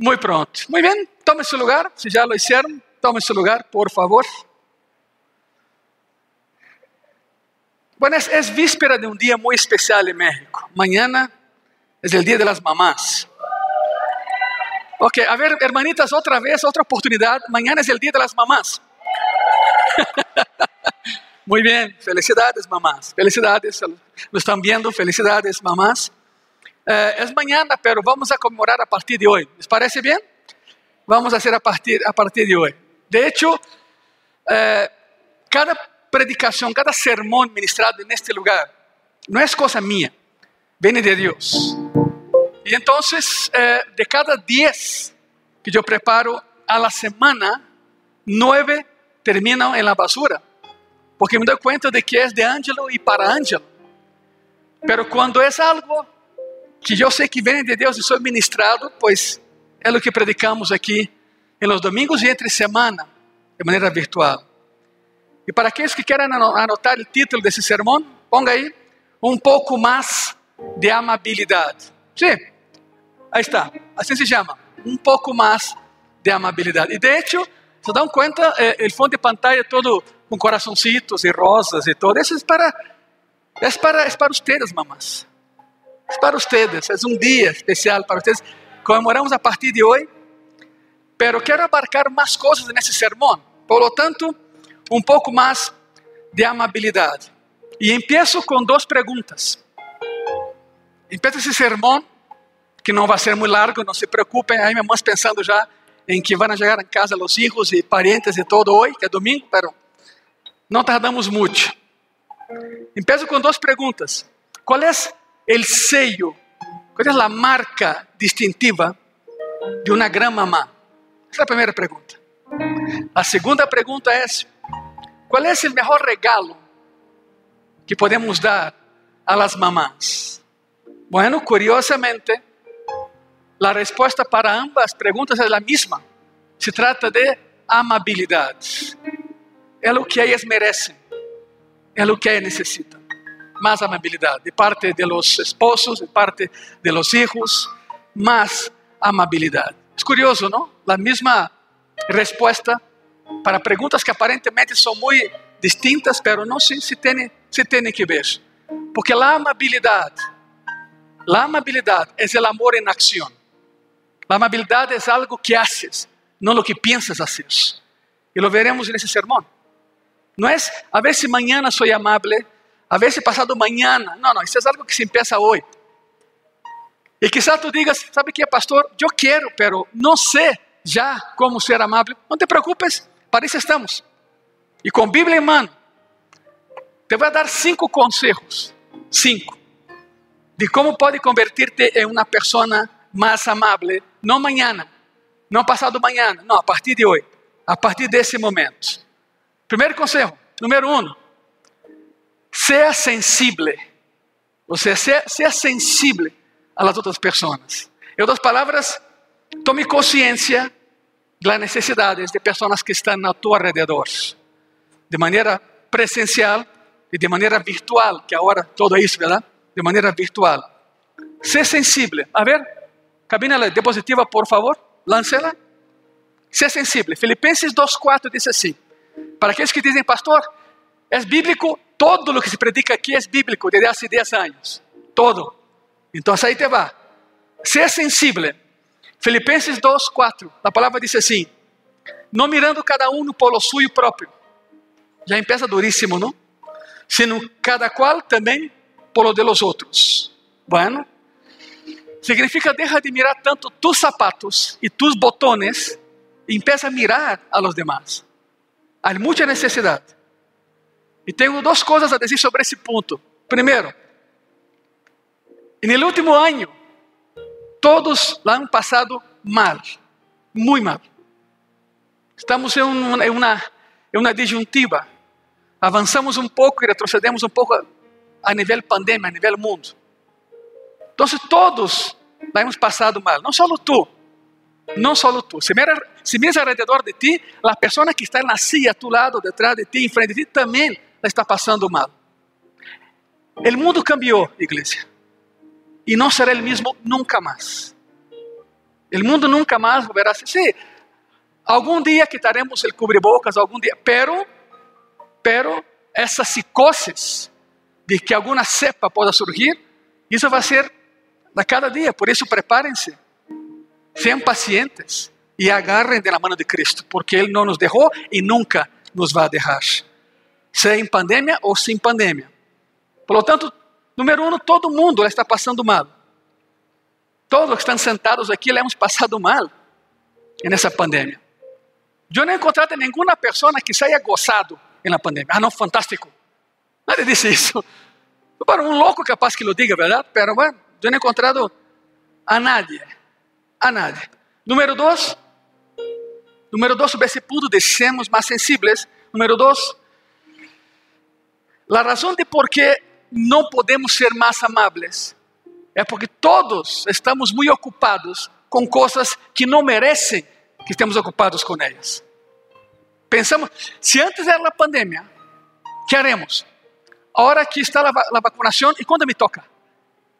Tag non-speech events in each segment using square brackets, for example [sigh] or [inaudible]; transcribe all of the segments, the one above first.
Muy pronto. Muy bien, tome su lugar. Si ya lo hicieron, tome su lugar, por favor. Bueno, es, es víspera de un día muy especial en México. Mañana es el Día de las Mamás. Ok, a ver, hermanitas, otra vez, otra oportunidad. Mañana es el Día de las Mamás. [laughs] Muy bien, felicidades mamás, felicidades, lo están viendo, felicidades mamás. Eh, es mañana, pero vamos a conmemorar a partir de hoy. ¿Les parece bien? Vamos a hacer a partir, a partir de hoy. De hecho, eh, cada predicación, cada sermón ministrado en este lugar no es cosa mía, viene de Dios. Y entonces, eh, de cada diez que yo preparo a la semana, nueve terminam en la basura, porque me doy cuenta de que es de Ángelo y para Ángelo. Pero cuando es algo que yo sé que viene de Dios y soy ministrado, pues es lo que predicamos aquí en los domingos y entre semana, de manera virtual. E para aqueles que querem anotar o título desse sermão, ponga aí um pouco mais de amabilidade. Sim, aí está, assim se chama, um pouco mais de amabilidade. E de hecho, se dão conta, eh, o fundo de pantalla todo com coraçõezitos e rosas e todo, isso é para, é para, é para ustedes, mamás. Para ustedes, é um dia especial para ustedes. Comemoramos a partir de hoje, pero quero abarcar mais coisas nesse sermão. Por lo tanto, um pouco mais de amabilidade. E empiezo com duas perguntas. Empiezo esse sermão, que não vai ser muito largo, não se preocupem, aí minha mãe pensando já em que vão chegar em casa os filhos e parentes e todo hoje, que é domingo, pero não tardamos muito. Empiezo com duas perguntas. Qual é o sello, qual é a marca distintiva de uma grã mamã? Essa é a primeira pergunta. A segunda pergunta é: qual é o melhor regalo que podemos dar a las mamás? Bueno, curiosamente, a resposta para ambas perguntas é a mesma. Se trata de amabilidade. É o que elas merecem. É o que elas necessitam. Mais amabilidade de parte de los esposos, de parte de los hijos, mais amabilidade. É curioso, não? A mesma resposta para perguntas que aparentemente são muito distintas, pero não se, se, tem, se tem que ver. Porque a amabilidade, a amabilidade é o amor em ação. A amabilidade é algo que haces, não o que piensas hacer. E lo veremos nesse sermão. Não é a ver se mañana sou amable, a ver se passado mañana. Não, não, isso é algo que se empieza hoje. E quizás tu digas, sabe que pastor, eu quero, pero não sei já como ser amável. Não te preocupes, para isso estamos. E com Bíblia em mano, te vou dar cinco conselhos, cinco, de como pode convertir-te em uma pessoa mais amável, não amanhã, não passado amanhã, não, a partir de hoje, a partir desse momento. Primeiro conselho, número um, seja sensível, ou seja, seja sensível às outras pessoas. Em outras palavras, tome consciência das necessidades de pessoas que estão a tu alrededor, de maneira presencial e de maneira virtual, que agora todo isso, verdade? De maneira virtual. Ser sensível. A ver, cabina diapositiva, por favor, lancela. Ser sensível. Filipenses 2,4 diz assim: Para aqueles que dizem, pastor, é bíblico, todo o que se predica aqui é bíblico, desde há 10 anos. Todo. Então, aí te vai. Ser sensível Filipenses 2, 4, a palavra diz assim: Não mirando cada um no polo suyo próprio. Já empieza duríssimo, não? Sino cada qual também polo de los outros. Bueno, significa deja de mirar tanto tus zapatos e tus botones e empieza a mirar a los demás. Há muita necessidade. E tenho duas coisas a dizer sobre esse ponto. Primeiro, no último ano, todos la han pasado mal, muy mal. Estamos em uma, em uma, em uma disyuntiva. Avançamos um pouco e retrocedemos um pouco a nível pandemia, a nível mundo. Então, todos la hemos passado mal, não só tu, não só tu. Se miras, se miras alrededor de ti, a pessoa que está na silla a tu lado, detrás de ti, em frente de ti, também está passando mal. O mundo cambiou, igreja e não será o mesmo nunca mais. O mundo nunca mais volverá a ser. Sí, algum dia quitaremos o cubrebocas, algum dia, pero, pero essa psicose de que alguma cepa possa surgir, isso vai ser a cada dia. Por isso, preparem-se, sejam pacientes e agarrem da mão de Cristo, porque Ele não nos deixou e nunca nos vai deixar, seja em pandemia ou sem pandemia. Por lo tanto, número um, todo mundo está passando mal. Todos que estão sentados aqui, hemos passado mal nessa pandemia. Eu não encontrei nenhuma pessoa que se haya gozado na pandemia. Ah, não, fantástico. Nadie disse isso. Para um louco capaz que lo diga, verdade? Pero bueno, eu não he encontrado a nadie. A nadie. Número dois. Número dois, sobre esse ponto de sermos mais sensíveis. Número dois. A razão de por que não podemos ser mais amáveis é porque todos estamos muito ocupados com coisas que não merecem que estemos ocupados com elas. Pensamos, se antes era a pandemia, que haremos? Ahora que está a, a vacunação, e quando me toca?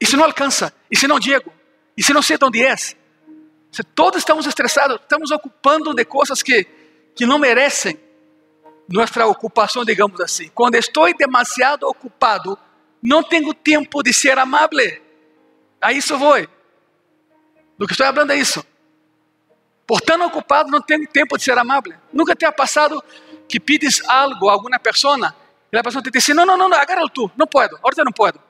E se não alcança? E se não Diego? E se não sei onde é? Se todos estamos estressados, estamos ocupando de coisas que, que não merecem nossa ocupação, digamos assim. Quando estou demasiado ocupado, não tenho tempo de ser amável. A isso vou. Do que estou falando é isso. Por tão ocupado, não tenho tempo de ser amável. Nunca te ha passado que pides algo a alguma pessoa e a pessoa te diz: Não, não, não, agárralo tu, não puedo, ahorita não puedo.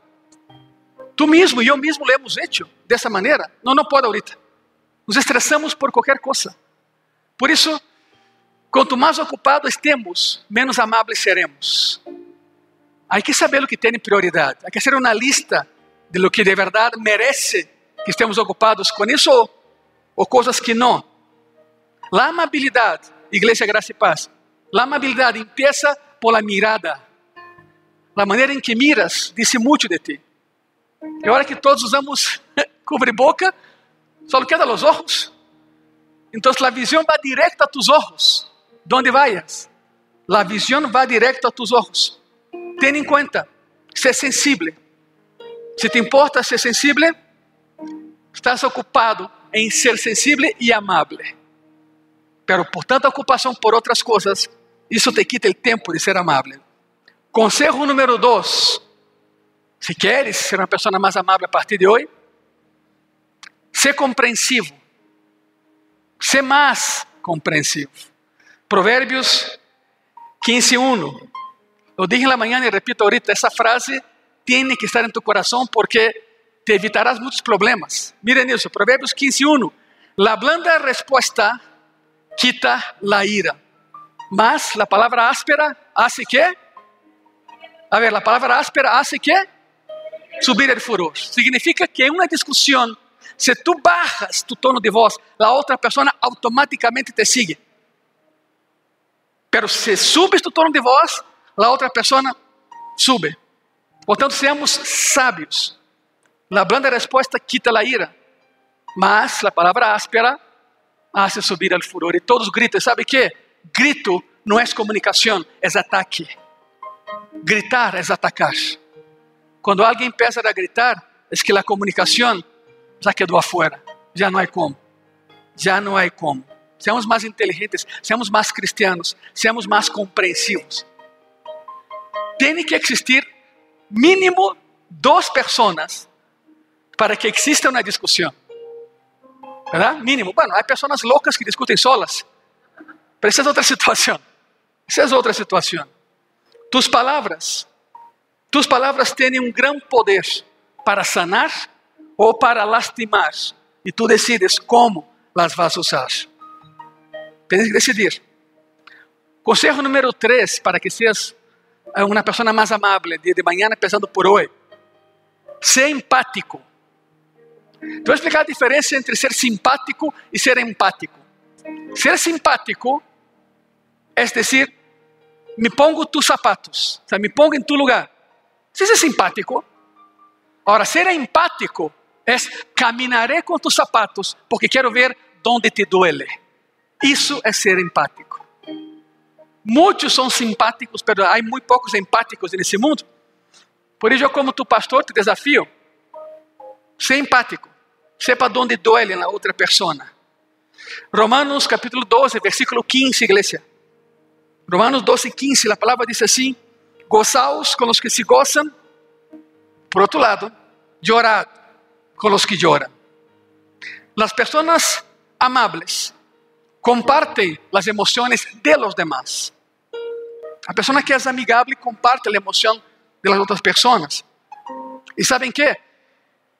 Tu mesmo e eu mesmo lo hemos hecho dessa maneira. Não, não pode ahorita. Nos estressamos por qualquer coisa. Por isso, quanto mais ocupados estemos, menos amáveis seremos. Há que saber o que tem prioridade. Há que fazer uma lista de lo que de verdade merece que estemos ocupados com isso ou, coisas que não. La amabilidade, Igreja Graça e Paz, la amabilidade empieza por la mirada. La maneira em que miras diz muito de ti. É hora que todos usamos [laughs] cubre-boca, só queda os olhos. Então a visão vai direto a tus olhos, donde vayas. A visão vai direto a tus olhos. Ten em conta, ser sensível. Se te importa ser sensível, estás ocupado em ser sensível e amável. Pero por tanta ocupação por outras coisas, isso te quita o tempo de ser amável. Conselho número dois. Se queres ser uma pessoa mais amável a partir de hoje, ser compreensivo. Ser mais compreensivo. Provérbios 15:1. Eu dije na manhã e repito ahorita, essa frase tem que estar em tu coração porque te evitarás muitos problemas. Miren isso, Provérbios 15:1. La blanda respuesta quita la ira. Mas la palabra áspera hace que? A ver, la palabra áspera hace que? Subir el furor. Significa que en una discusión, si tú bajas tu tono de voz, la otra persona automáticamente te sigue. Pero tu tono de voz, la otra persona sube. Portanto, seamos sábios. La blanda respuesta quita la ira, mas la palabra áspera hace subir al furor. E todos gritam, sabe que? Grito não é comunicação, é ataque. Gritar é atacar. Quando alguém empieza a gritar, é que a comunicação já quedou afuera. Já não há como. Já não há como. Seamos mais inteligentes, seamos mais cristianos, seamos mais compreensivos. Tem que existir mínimo duas pessoas para que exista uma discussão. ¿verdad? Mínimo. Bueno, hay personas locas que discuten solas, pero esa es otra situación. Esa es otra situación. Tus palabras, tus palabras tienen un gran poder para sanar ou para lastimar. E tu decides como las vas a usar. Tienes que decidir. Consejo número 3 para que seas uma pessoa mais amável dia de manhã, pensando por hoje. Ser empático. Te vou explicar a diferença entre ser simpático e ser empático. Ser simpático é dizer, me pongo tus zapatos, o sea, me pongo em tu lugar. Isso é simpático. Agora, ser empático é caminharé com tus zapatos porque quero ver onde te duele. Isso é ser empático. Muitos são simpáticos, mas há muito poucos empáticos nesse mundo. Por isso, eu, como tu pastor, te desafio. Ser empático. sepa dónde duele en la otra persona. Romanos capítulo 12, versículo 15, iglesia. Romanos 12, 15, la palabra dice así, gozaos con los que se gozan, por otro lado, llorad con los que lloran. Las personas amables compartem as emoções de los demás. A pessoa que é amigável comparte a emoção de las outras pessoas. E sabem que?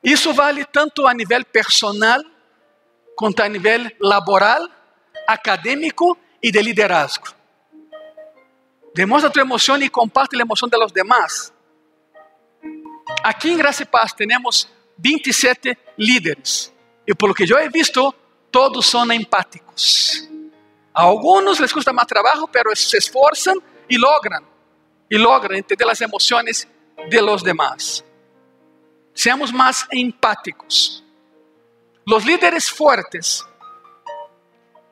Isso vale tanto a nível personal, quanto a nível laboral, acadêmico e de liderazgo. Demonstra tua emoção e comparte a emoção de los demás. Aqui em Graça e Paz temos 27 líderes. E por lo que eu he visto, todos são empáticos. A alguns les custa mais trabalho, pero se esforçam e logran, e logran entender as emoções de los demás. Seamos mais empáticos. Los líderes fuertes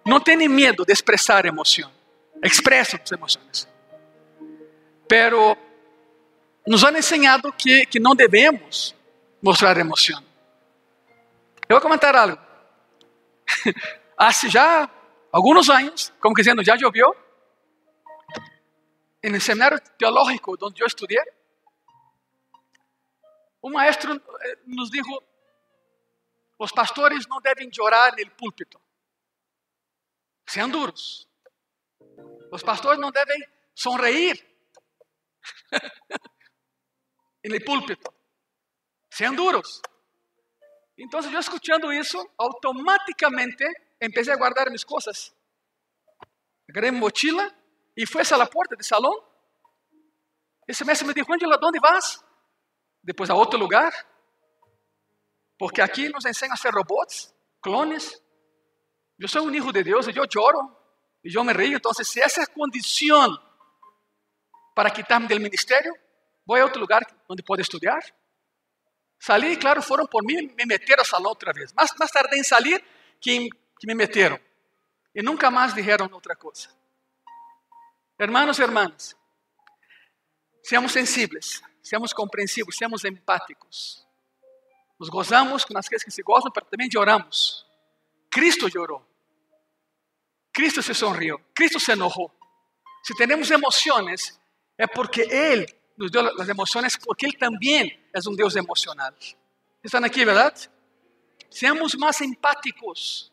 não têm medo de expressar emoção, expressam as emoções. Pero nos han ensinado que, que não devemos mostrar emoção. Eu vou comentar algo. [laughs] Há já alguns anos, como dizendo, já choveu, no seminário teológico onde eu estudei, um maestro eh, nos dijo: os pastores não devem chorar no púlpito. Sean duros. Os pastores não devem sonreír [laughs] no púlpito. Sean duros. Então, eu escutando isso, automaticamente empecé a guardar mis cosas. Agarré mi mochila y fui a la puerta del salón. Ese mestre me dijo, Angela, ¿dónde vas? Depois a outro lugar. Porque aqui nos ensinam a ser robots, clones. Eu sou um filho de Deus e eu choro e eu me rio. Então, se essa condição para quitar-me do ministério, vou a outro lugar onde pode estudar. Salí, claro, foram por mim, me meteram ao salão outra vez. Mas mais tarde em sair, que, que me meteram. E nunca mais disseram outra coisa. Hermanos e hermanas, seamos sensíveis, seamos compreensivos, seamos empáticos. Nos gozamos com aqueles que se gozam, mas também choramos. Cristo chorou. Cristo se sonriu. Cristo se enojou. Se temos emoções, é porque Ele nos dio las emociones porque Él también es un Dios emocional. ¿Están aquí, verdad? Seamos más empáticos.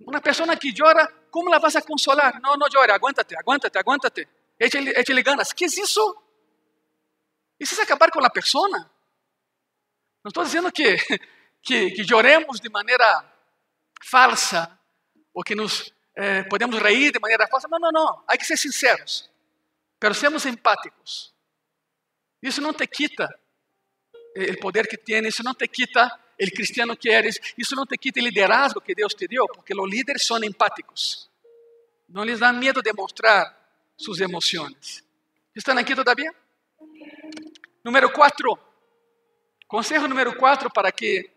Una persona que llora, ¿cómo la vas a consolar? No, no llore, aguántate, aguántate, aguántate. Échale, échale ganas. ¿Qué es eso? Isso é acabar com a persona. Não estou dizendo que, [laughs] que, que, lloremos de maneira falsa ou que nos eh, podemos reír de maneira falsa. Não, não, não. Há que ser sinceros. Pero seamos empáticos. Isso não te quita o poder que tienes, isso não te quita o cristiano que eres, isso não te quita o liderazgo que Deus te deu, porque os líderes são empáticos. Não lhes dá medo de mostrar suas emoções. Estão aqui todavia? Número 4. Consejo número 4 para que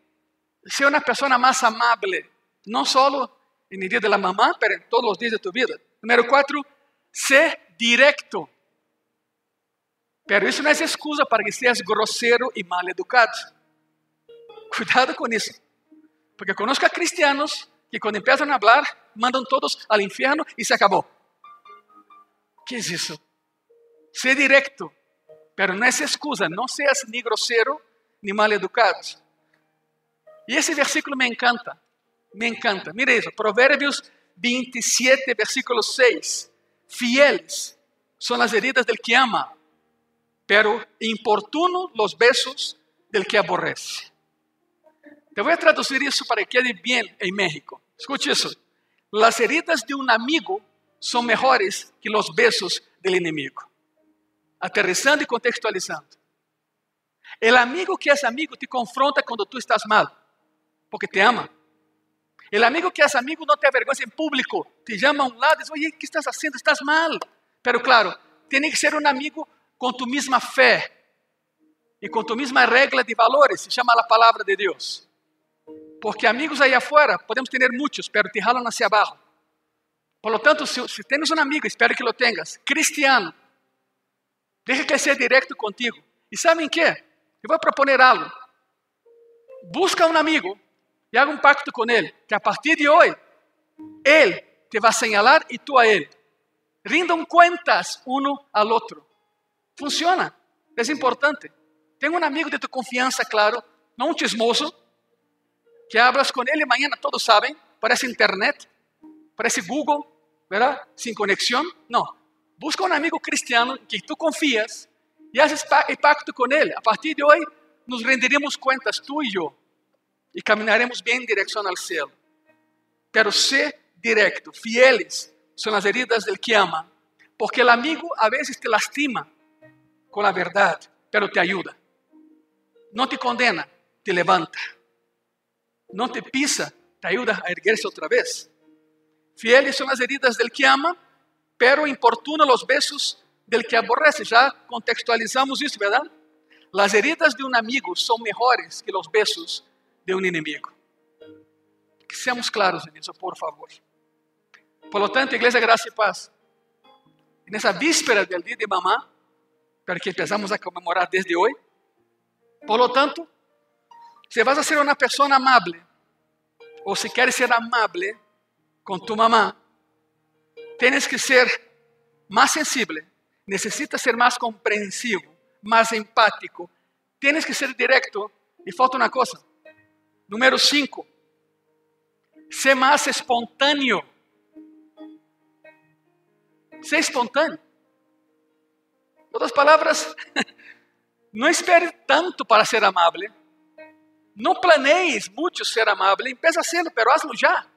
seja uma pessoa mais amável, não só no dia da mamã, mas em todos os dias de tu vida. Número 4. Ser directo. Pero isso não é excusa para que seas grosseiro e mal educado. Cuidado com isso. Porque conozco a cristianos que quando começam a falar, mandam todos ao inferno e se acabou. que é isso? Ser directo. Pero não é excusa. Não seas nem grosseiro nem mal educado. E esse versículo me encanta. Me encanta. Mire isso. Provérbios 27, versículo 6. Fieles são as heridas del que ama pero importuno los besos del que aborrece. Te voy a traducir eso para que quede bien en México. Escuche eso. Las heridas de un amigo son mejores que los besos del enemigo. Aterrizando y contextualizando. El amigo que es amigo te confronta cuando tú estás mal, porque te ama. El amigo que es amigo no te avergüenza en público, te llama a un lado y dice, oye, ¿qué estás haciendo? Estás mal. Pero claro, tiene que ser un amigo com tu mesma fé e com tu mesma regra de valores, se chama a palavra de Deus. Porque amigos aí afuera podemos ter muitos, pero te jalam hacia abaixo. Por lo tanto, se, se tens um amigo, espero que lo tengas, cristiano, deixa que seja direto contigo. E sabem que? Eu vou proponer algo. Busca um amigo e haga um pacto com ele, que a partir de hoje, ele te vai señalar e tu a ele. Rindam contas uno al outro. Funciona, é importante. Tem um amigo de tu confiança, claro, não um chismoso, que hablas com ele amanhã, todos sabem, parece internet, parece Google, ¿verdad? Sin conexión. No, busca um amigo cristiano que tu confias e haces pacto com ele. A partir de hoje, nos renderemos contas, tu e eu, e caminharemos bem em direção ao céu. Pero sé directo, fieles são as heridas del que ama, porque o amigo a vezes te lastima com a verdade, pero te ajuda. Não te condena, te levanta. Não te pisa, te ajuda a erguer-se outra vez. Fieles são as heridas del que ama, pero importuna los besos del que aborrece. Já contextualizamos isso, verdade? As heridas de um amigo são melhores que os besos de um inimigo. Que seamos claros nisso, por favor. Por lo tanto, Igreja Graça e Paz, nessa víspera do dia de mamá, para que empezamos a comemorar desde hoje, por lo tanto, se vas a ser uma pessoa amável, ou se queres ser amável com tu mamá, tienes que ser mais sensível, necessitas ser mais compreensivo, mais empático, tienes que ser directo. E falta uma coisa. Número 5. Ser mais espontâneo. Ser espontâneo. Outras palavras, não espere tanto para ser amável. Não planees muito ser amável. Empieza a serlo, pero hazlo já.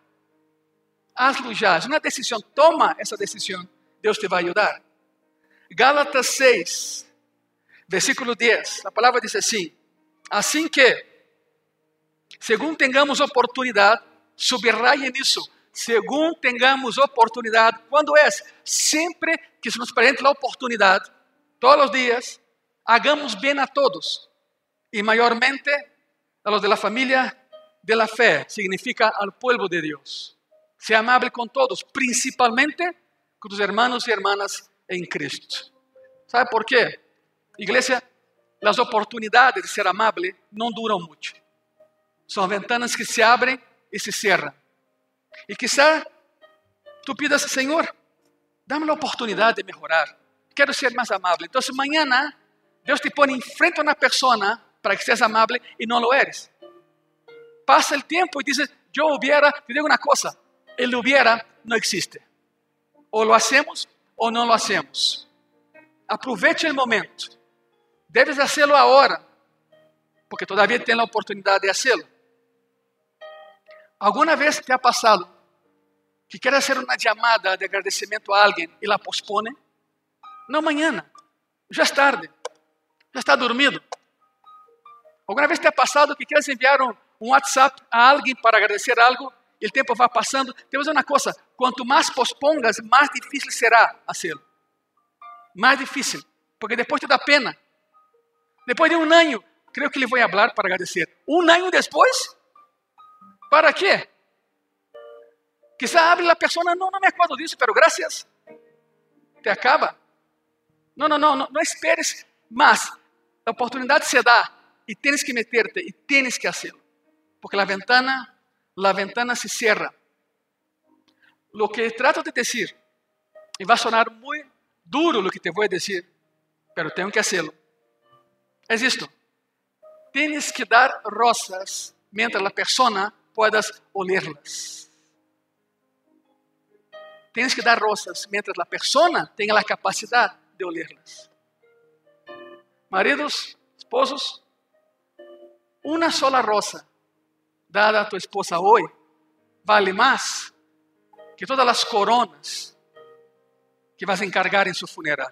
Hazlo já. É uma decisão. Toma essa decisão. Deus te vai ajudar. Gálatas 6, versículo 10. A palavra diz assim: Assim que, segundo tengamos oportunidade, subraye nisso, segundo tengamos oportunidade, quando é? Sempre que se nos presente a oportunidade, todos os dias, hagamos bem a todos, e maiormente a los de la familia de la fe, significa al pueblo de Dios. Sea amable con todos, principalmente con tus hermanos y hermanas en Cristo. ¿Sabe por qué? Iglesia, las oportunidades de ser amable no duran mucho. Son ventanas que se abren y se cierran. Y quizá tú pidas, Señor, dame la oportunidad de mejorar. Quero ser mais amável. Então, amanhã Deus te põe em frente a uma pessoa para que seas amável e não lo eres. Passa o tempo e diz: Eu hubiera, te digo uma coisa, ele hubiera não existe. Ou lo hacemos ou não lo hacemos. Aproveite o momento. Debes hacerlo agora, porque todavía tem a oportunidade de hacerlo. Alguma vez te ha passado que quer fazer uma chamada de agradecimento a alguém e la pospone? Não amanhã, já é tarde, já está dormido. Alguma vez te ha passado que queres enviar um, um WhatsApp a alguém para agradecer algo e o tempo vai passando? Temos uma coisa: quanto mais pospongas, mais difícil será fazê-lo. Mais difícil, porque depois te dá pena. Depois de um ano, creio que lhe vou falar para agradecer. Um ano depois? Para quê? Quizá hable a pessoa, não, não me acordo disso, pero graças. Te acaba. Não, não, não, não, não esperes, mas a oportunidade se dá y tienes que meterte y tienes que hacerlo. Porque la ventana, la ventana se cierra. Lo que trato de decir, y va a sonar muy duro lo que te a decir, pero tengo que hacerlo, es esto. Tienes que dar rosas mientras la persona puedas olerlas. Tienes que dar rosas mientras la persona tenga la capacidad de olerlas. Maridos, esposos, uma sola rosa dada a tua esposa hoje vale mais que todas as coronas que vas a encargar em seu funeral.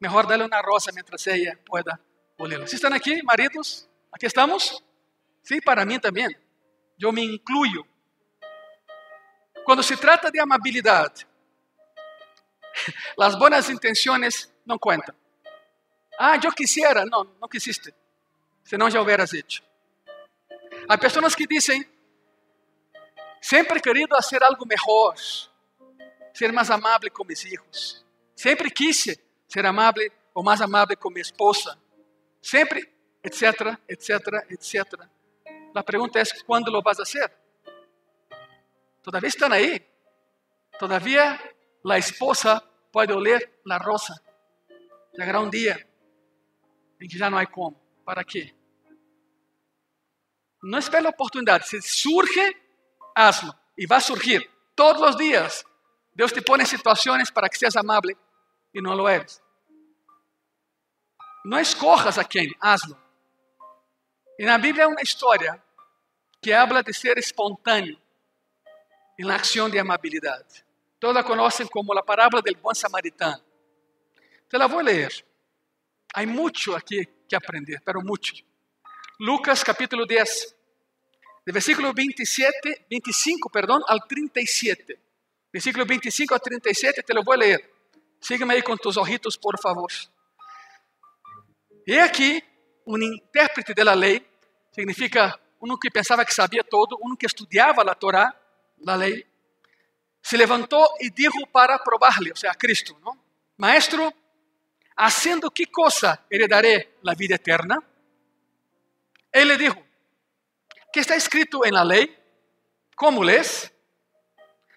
Mejor dale uma rosa mientras ella pueda olerla. ¿Sí están aqui, maridos? Aqui estamos? Sí, para mim também. Eu me incluyo. Quando se trata de amabilidade, [laughs] as boas intenções não contam. Ah, eu quisiera. Não, não quisiste senão já houveras hecho. Há pessoas que dizem, sempre querido fazer algo melhor, ser mais amável com meus filhos. Sempre quise ser amável ou mais amável com minha esposa. Sempre, etcétera, etcétera, etcétera. La pregunta es, ¿cuándo lo vas a hacer? Todavía están ahí. Todavía la esposa puede oler la rosa. Llegará un día en que ya no hay cómo. ¿Para qué? No espera la oportunidad. Si surge, hazlo. Y va a surgir todos los días. Dios te pone situaciones para que seas amable y no lo eres. No escojas a quién, hazlo. En la Biblia hay una historia que habla de ser espontáneo en la acción de amabilidad. Todos la como la parábola del buen samaritano. Te la voy a leer. Hay mucho aquí que aprender, pero mucho. Lucas capítulo 10, de versículo 27, 25, perdón, al 37. Versículo 25 a 37, te lo voy a leer. Sígueme ahí con tus ojitos, por favor. E aqui, um intérprete da lei, significa um que pensava que sabia todo, um que estudava a Torá, a lei, se levantou e disse para provar-lhe, ou seja, a Cristo, não? Maestro, haciendo que coisa heredaré a vida eterna? Ele disse, que está escrito em la lei? Como lês?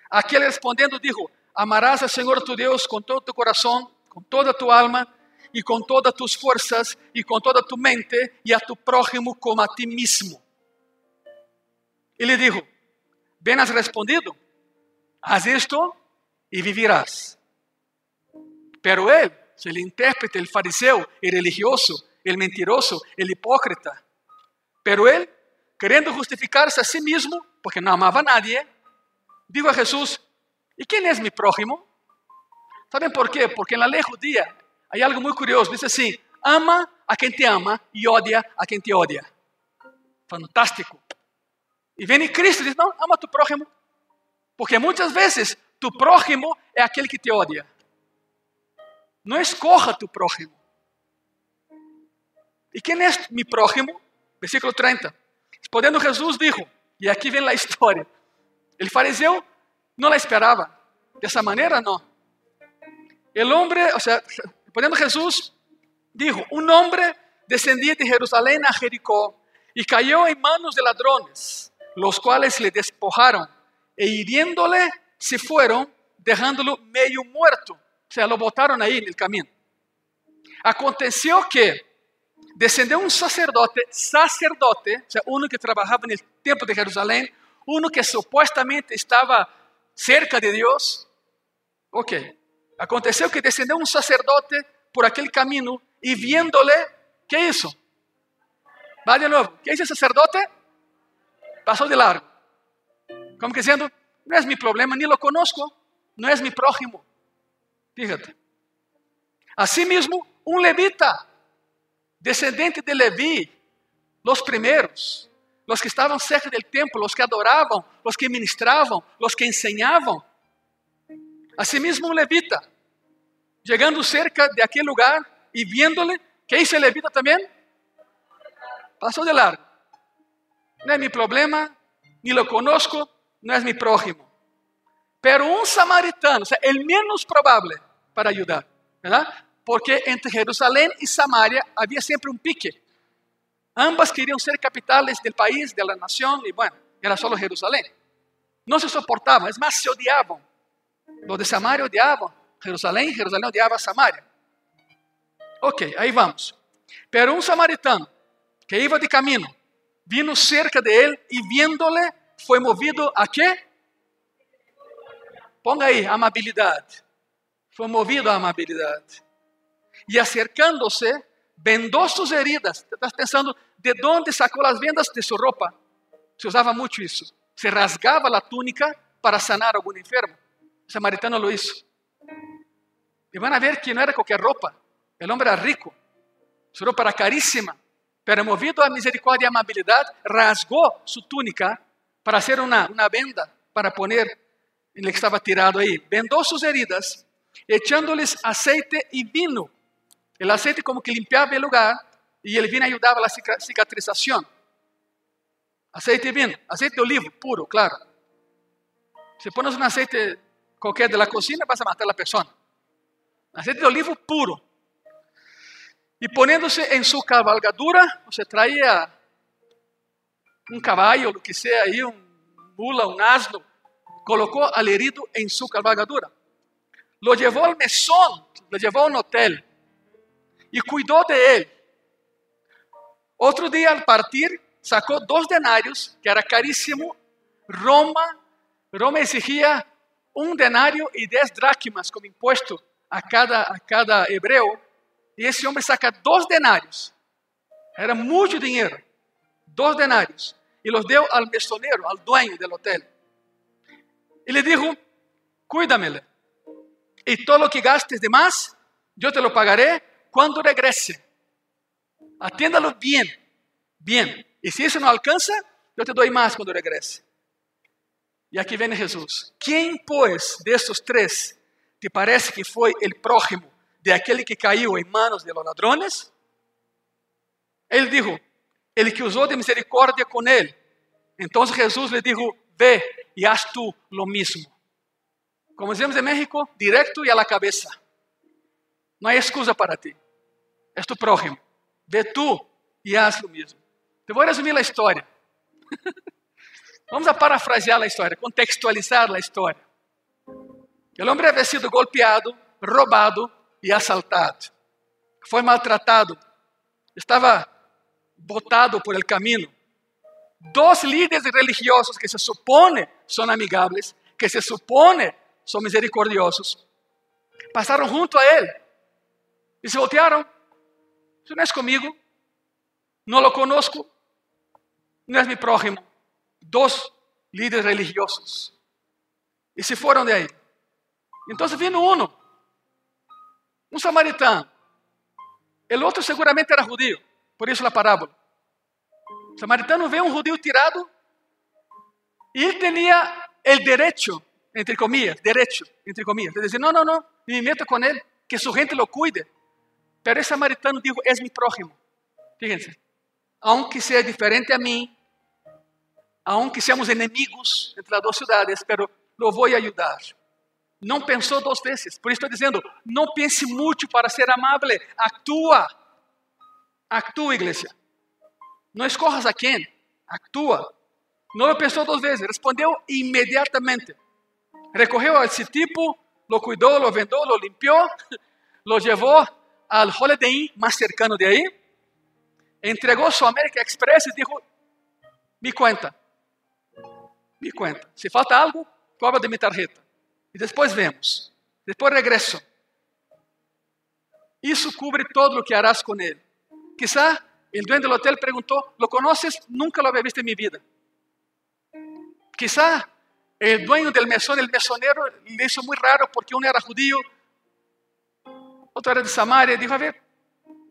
Aquele respondendo dijo, amarás al Senhor tu Deus com todo tu coração, com toda tu alma y con todas tus fuerzas y con toda tu mente y a tu prójimo como a ti mismo. Y le dijo, bien has respondido, haz esto y vivirás. Pero él, el intérprete, el fariseo, el religioso, el mentiroso, el hipócrita, pero él, queriendo justificarse a sí mismo, porque no amaba a nadie, dijo a Jesús, ¿y quién es mi prójimo? ¿Saben por qué? Porque en la ley judía Hay algo muy curioso, dice así, ama a quien te ama y odia a quien te odia. Fantástico. Y viene Cristo y dice, no, ama tu prójimo. Porque muchas veces tu prójimo es aquel que te odia. No escoja tu prójimo. ¿Y quién es mi prójimo? Versículo 30. Respondiendo Jesús dijo, y aquí viene la historia, el fariseo no la esperaba. De esa manera no. El hombre, o sea, Podendo Jesús dijo, un hombre descendía de Jerusalén a Jericó y cayó en manos de ladrones, los cuales le despojaron e hiriéndole se fueron, dejándolo medio muerto. O sea, lo botaron ahí en el camino. Aconteció que descendió un sacerdote, sacerdote, o sea, uno que trabajaba en el templo de Jerusalén, uno que supuestamente estaba cerca de Dios. Ok, Aconteceu que descendeu um sacerdote por aquele caminho e viéndole, que é isso? Vai de novo. Que é esse sacerdote? Passou de largo. Como que dizendo, não é meu problema, nem lo conozco, não é meu prójimo. Fíjate. Asimismo, um levita, descendente de Levi, los primeiros, los que estavam cerca del templo, los que adoravam, los que ministravam, los que ensinavam. Asimismo, um levita, llegando cerca de aquel lugar y viéndole, ¿qué hizo el levita también? Pasó de largo. No es mi problema, ni lo conozco, no es mi prójimo. Pero un samaritano, o sea, el menos probable para ayudar, ¿verdad? Porque entre Jerusalén y Samaria había siempre un pique. Ambas querían ser capitales del país, de la nación, y bueno, era solo Jerusalén. No se soportaban, es más, se odiaban. Los de Samaria odiaban Jerusalém, Jerusalém odiava Samaria. Ok, aí vamos. Pero um samaritano que iba de caminho, vino cerca de él e viéndole, foi movido a quê? Ponga aí, amabilidade. Foi movido a amabilidade. E acercándose, vendou suas heridas. Estás pensando, de onde sacou as vendas de sua roupa? Se usava muito isso. Se rasgava a túnica para sanar algum enfermo. O samaritano lo hizo. Van a ver que no era cualquier ropa. El hombre era rico. Su ropa era carísima. Pero movido a misericordia y amabilidad, rasgó su túnica para hacer una, una venda para poner en el que estaba tirado ahí. Vendó sus heridas, echándoles aceite y vino. El aceite como que limpiaba el lugar y el vino ayudaba a la cicatrización. Aceite y vino, aceite de olivo puro, claro. Si pones un aceite cualquier de la cocina, vas a matar a la persona. Aceite de olivo puro. Y poniéndose en su cabalgadura, o sea, traía un caballo, lo que sea, ahí, un mula, un asno, colocó al herido en su cabalgadura. Lo llevó al mesón, lo llevó a un hotel y cuidó de él. Otro día al partir sacó dos denarios, que era carísimo. Roma, Roma exigía un denario y diez dracmas como impuesto a cada, a cada hebreo. Y ese hombre saca dos denarios. Era mucho dinero. Dos denarios. Y los dio al mesonero, al dueño del hotel. Y le dijo, cuídamele. Y todo lo que gastes de más, yo te lo pagaré cuando regrese. Atiéndalo bien, bien. Y si eso no alcanza, yo te doy más cuando regrese. Y aquí viene Jesús. ¿Quién pues de estos tres te parece que fue el prójimo de aquel que cayó en manos de los ladrones? Él dijo, el que usó de misericordia con él. Entonces Jesús le dijo, ve y haz tú lo mismo. Como decimos en México, directo y a la cabeza. No hay excusa para ti. Es tu prójimo. Ve tú y haz lo mismo. Te voy a resumir la historia. [laughs] Vamos a parafrasear la historia, contextualizar la historia. El hombre había sido golpeado, robado y asaltado. Fue maltratado. Estaba botado por el camino. Dos líderes religiosos que se supone son amigables, que se supone son misericordiosos, pasaron junto a él y se voltearon. Eso no es conmigo, no lo conozco, no es mi prójimo. Dos líderes religiosos. Y se fueron de ahí. Entonces vino uno, un samaritano. El otro seguramente era judío, por eso la parábola. O samaritano ve un judío tirado y él tenía el derecho, entre comillas, derecho, entre comillas, de decir, no, no, no, me meto con él, que su gente lo cuide. Pero ese samaritano dijo, es mi prójimo. Fíjense, aunque sea diferente a mí, aunque seamos enemigos entre las dos ciudades, pero lo voy a ayudar. No pensó dos veces. Por eso estoy diciendo, no piense mucho para ser amable. Actúa. Actúa, iglesia. No escojas a quién. Actúa. No lo pensó dos veces. Respondió inmediatamente. Recogió a ese tipo, lo cuidó, lo vendó, lo limpió, [laughs] lo llevó al Holiday Inn más cercano de ahí. Entregó su American Express y dijo, mi cuenta. Mi cuenta. Si falta algo, cobra de mi tarjeta. E depois vemos. Depois regresso. Isso cubre todo o que harás com ele. Quizá o dueño do hotel perguntou: ¿lo conoces? Nunca lo había visto en mi vida. Quizá el dueño del mesón, el mesonero, le hizo muy raro porque uno era judío, otro era de Samaria. Dijo: A ver,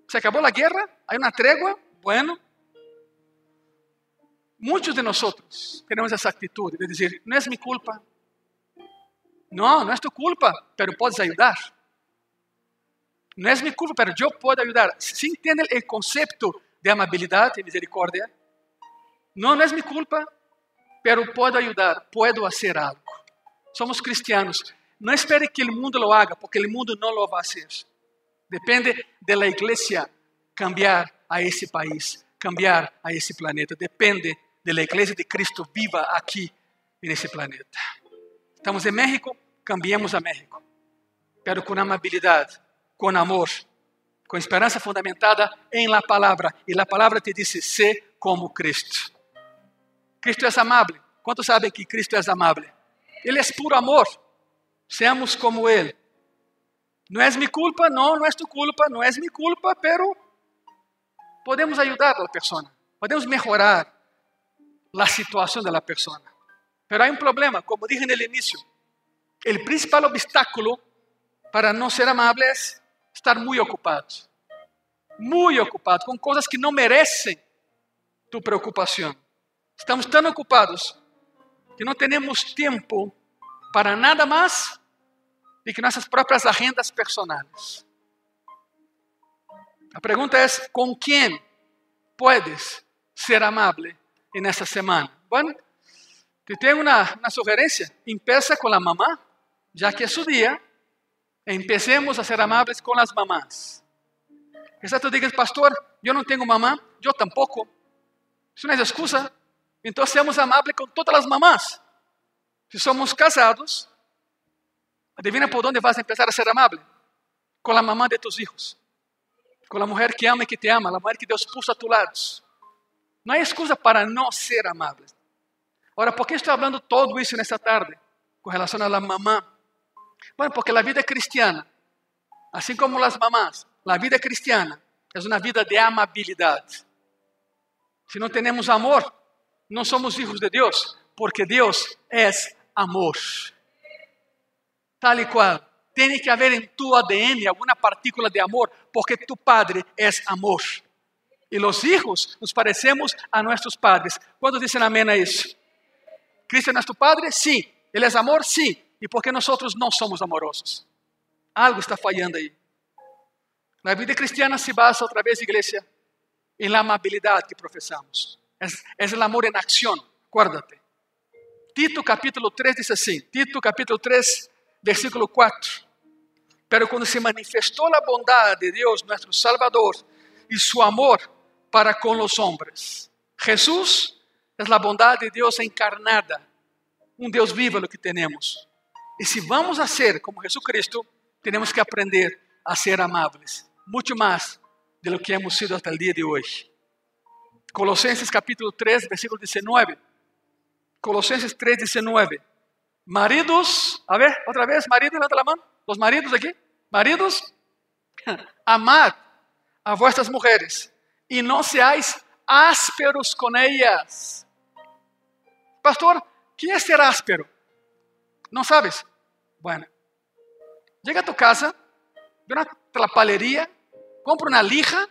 ¿se acabó la guerra? ¿Hay una tregua? Bueno. Muchos de nosotros tenemos esa actitud de decir: No es mi culpa, no, no es tu culpa, pero puedes ayudar. No es mi culpa, pero yo puedo ayudar. ¿Sí entienden el concepto de amabilidad y misericordia? No, no es mi culpa, pero puedo ayudar, puedo hacer algo. Somos cristianos. No espere que el mundo lo haga, porque el mundo no lo va a hacer. Depende de la iglesia cambiar a ese país, cambiar a ese planeta. Depende de la de Cristo viva aquí en ese planeta. Estamos en México, cambiemos a México, pero con amabilidad, con amor, con esperanza fundamentada en la palabra. Y la palabra te dice, sé como Cristo. Cristo es amable. ¿Cuántos saben que Cristo es amable? Él es puro amor. Seamos como Él. No es mi culpa, no, no es tu culpa, no es mi culpa, pero podemos ayudar a la persona, podemos mejorar la situación de la persona. Pero hay un problema, como dije en el inicio. El principal obstáculo para no ser amable es estar muy ocupado. Muy ocupado con cosas que no merecen tu preocupación. Estamos tan ocupados que no tenemos tiempo para nada más de que nuestras propias agendas personales. La pregunta es, ¿con quién puedes ser amable en esta semana? Bueno, te tengo una, una sugerencia. Empieza con la mamá, ya que es su día. Empecemos a ser amables con las mamás. Quizás tú digas, pastor, yo no tengo mamá, yo tampoco. Eso no excusa. Entonces seamos amables con todas las mamás. Si somos casados, adivina por dónde vas a empezar a ser amable. Con la mamá de tus hijos. Con la mujer que ama y que te ama, la mujer que Dios puso a tu lado. No hay excusa para no ser amables. Ahora, ¿por qué estoy hablando todo eso en esta tarde con relación a la mamá? Bueno, porque la vida cristiana, así como las mamás, la vida cristiana es una vida de amabilidad. Si no tenemos amor, no somos hijos de Dios, porque Dios es amor. Tal y cual. Tiene que haber en tu ADN alguna partícula de amor, porque tu padre es amor. Y los hijos nos parecemos a nuestros padres. ¿Cuántos dicen amén a eso? ¿Cristo es nuestro padre? Sí. ¿Él es amor? Sí. ¿Y por qué nosotros no somos amorosos? Algo está fallando ahí. La vida cristiana se basa otra vez, iglesia, en la amabilidad que profesamos. Es, es el amor en acción, acuérdate. Tito capítulo 3 dice así, Tito capítulo 3, versículo 4. Pero cuando se manifestó la bondad de Dios nuestro Salvador y su amor para con los hombres, Jesús es la bondad de Dios encarnada, un Dios vivo lo que tenemos. Y si vamos a ser como Jesucristo, tenemos que aprender a ser amables mucho más de lo que hemos sido hasta el día de hoy. Colosenses capítulo 3, versículo 19. Colosenses 3, 19. Maridos, a ver, otra vez, maridos, levanta la mano. Los maridos aquí, maridos, [laughs] amad a vuestras mujeres y no seáis ásperos con ellas. Pastor, ¿qué es ser áspero? ¿No sabes? Bueno, llega a tu casa, ve una trapalería compra una lija,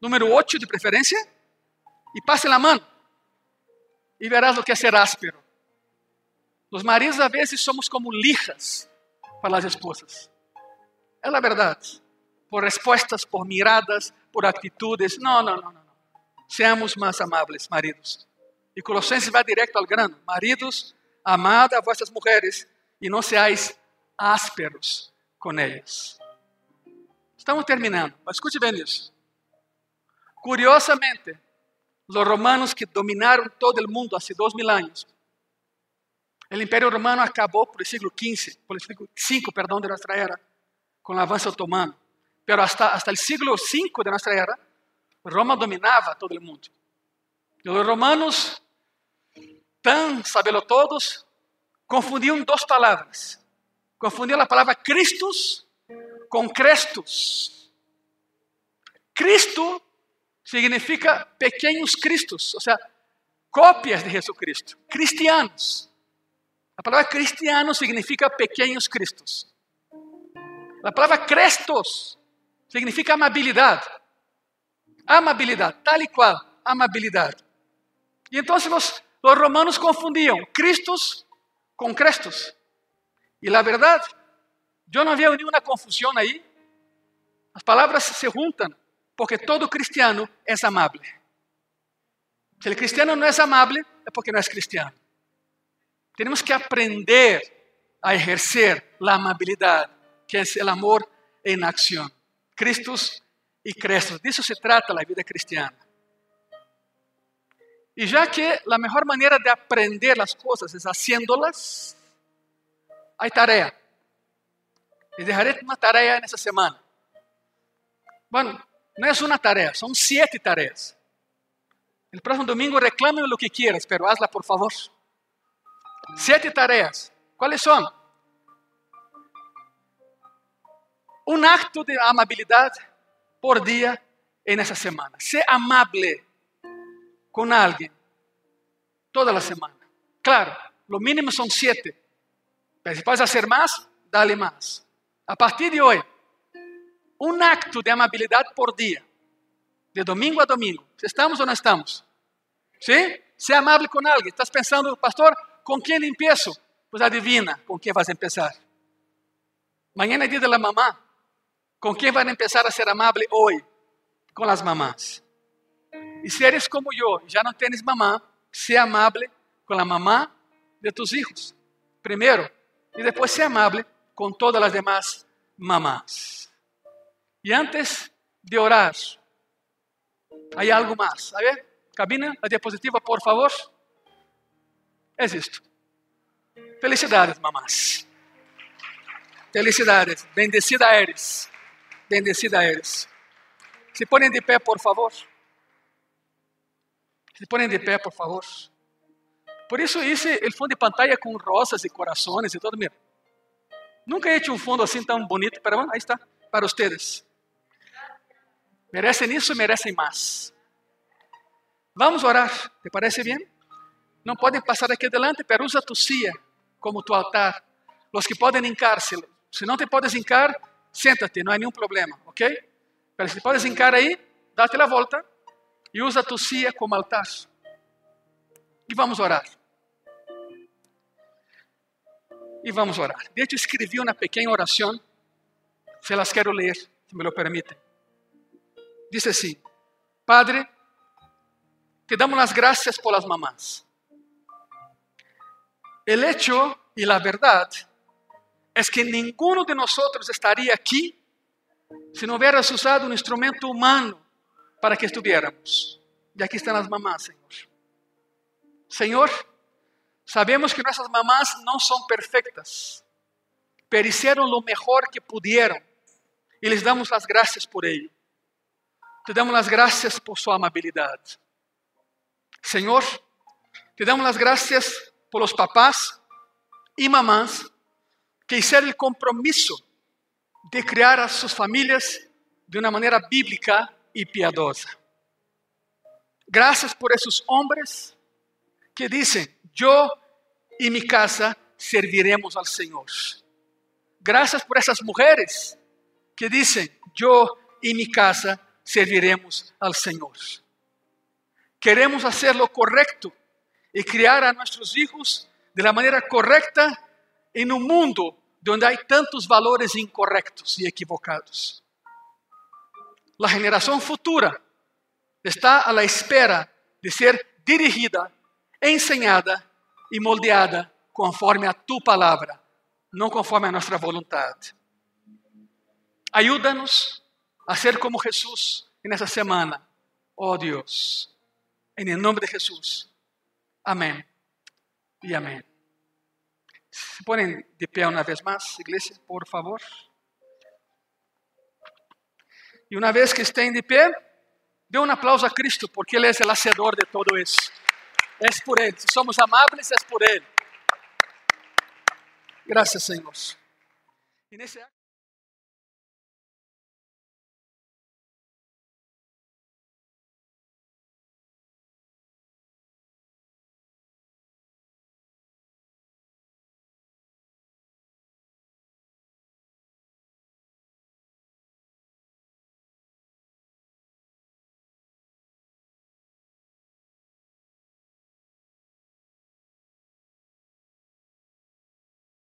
número 8 de preferencia, y pase la mano. Y verás lo que es ser áspero. Los maridos a veces somos como lijas para las esposas. Es la verdad. Por respuestas, por miradas, por actitudes. No, no, no, no. Seamos más amables, maridos. Y Colosenses va directo al grano. Maridos, amad a vuestras mujeres y no seáis ásperos con ellas. Estamos terminando, mas escute bem isso. Curiosamente, os romanos que dominaram todo o mundo há dois mil anos, o Império Romano acabou por século XV, por século V, perdão, de nossa era, com o avanço otomano. Mas hasta, hasta o século V de nossa era, Roma dominava todo o mundo. E os romanos, tão sabelo todos, confundiam duas palavras. Confundiam a palavra Christus com Crestos. Cristo significa pequenos cristos, ou seja, cópias de Jesucristo, cristianos. A palavra cristiano significa pequenos cristos. A palavra crestos significa amabilidade. Amabilidade, tal e qual, amabilidade. E então os, os romanos confundiam Cristos com Crestos. E a verdade Eu não veo nenhuma confusão aí. As palavras se juntam, porque todo cristiano é amável. Se o cristiano não é amável, é porque não é cristiano. Temos que aprender a exercer a amabilidade, que é o amor em ação. Cristos e Crestos. Disso se trata a vida cristiana. E já que a melhor maneira de aprender as coisas é haciéndolas, há tarefa. Les dejaré una tarea en esta semana. Bueno, no es una tarea, son siete tareas. El próximo domingo reclame lo que quieras, pero hazla por favor. Siete tareas. ¿Cuáles son? Un acto de amabilidad por día en esa semana. Sé amable con alguien toda la semana. Claro, lo mínimo son siete. Pero si puedes hacer más, dale más. A partir de hoje, um acto de amabilidade por dia, de domingo a domingo. Estamos ou não estamos? Sim? Ser amável com alguém. Estás pensando, pastor, com quem empiezo? Pues adivina com quem vas a empezar. Mañana é dia de la mamá. Com quem vai empezar a ser amável hoje? Com as mamás. E se eres como eu, já não tens mamá, ser amável com a mamá de tus hijos. Primeiro. E depois ser amável com todas as demás mamás. E antes de orar. Hay algo más. A ver, cabina, la diapositiva, por favor. Es esto. Felicidades, mamás. Felicidades. Bendecida eres. Bendecida eres. Se ponen de pé, por favor. Se ponen de pé, por favor. Por isso hice el fundo de pantalla com rosas e corações e todo. Mira, nunca he hecho um fundo assim tão bonito, pero bueno, ahí está, para ustedes. Merecem isso, merecem mais. Vamos orar, ¿te parece bem? Não podem passar aqui adelante, pero usa tu silla como tu altar. Los que podem hincar-se, se não te podes hincar, senta-te, não há nenhum problema, ok? Pero se podes hincar aí, dá-te a volta e usa tu silla como altar. E vamos orar. E vamos orar. De hecho, escrevi uma pequena oração, se las quero ler, se me lo permitem. Diz assim: Padre, te damos las gracias por las mamás. El hecho y la verdad es que ninguno de nosotros estaría aquí si no hubieras usado un instrumento humano para que estuviéramos. E aqui estão as mamás, Senhor. Senhor, sabemos que nossas mamás não são perfeitas, pero hicieron lo mejor que pudieron e les damos as graças por ello. Te damos as graças por sua amabilidade. Senhor, te damos as graças por los papás e mamás que hicieron el compromiso de criar a sus familias de una manera bíblica y piadosa. Gracias por esos hombres que dicen, yo y mi casa serviremos al Señor. Gracias por esas mujeres que dicen, yo y mi casa serviremos al Señor. Queremos hacer lo correcto y criar a nuestros hijos de la manera correcta en un mundo donde hay tantos valores incorrectos y equivocados. La generación futura está a la espera de ser dirigida, enseñada y moldeada conforme a tu palabra, no conforme a nuestra voluntad. Ayúdanos a ser como Jesús en esa semana, oh Dios, en el nombre de Jesús. Amén y amén. Se ponen de pé una vez más, iglesia, por favor. Y una vez que estén de pie, dê um aplauso a Cristo, porque Ele é o hacedor de todo isso. É por Ele. Se somos amáveis, é por Ele. Graças, Senhor. E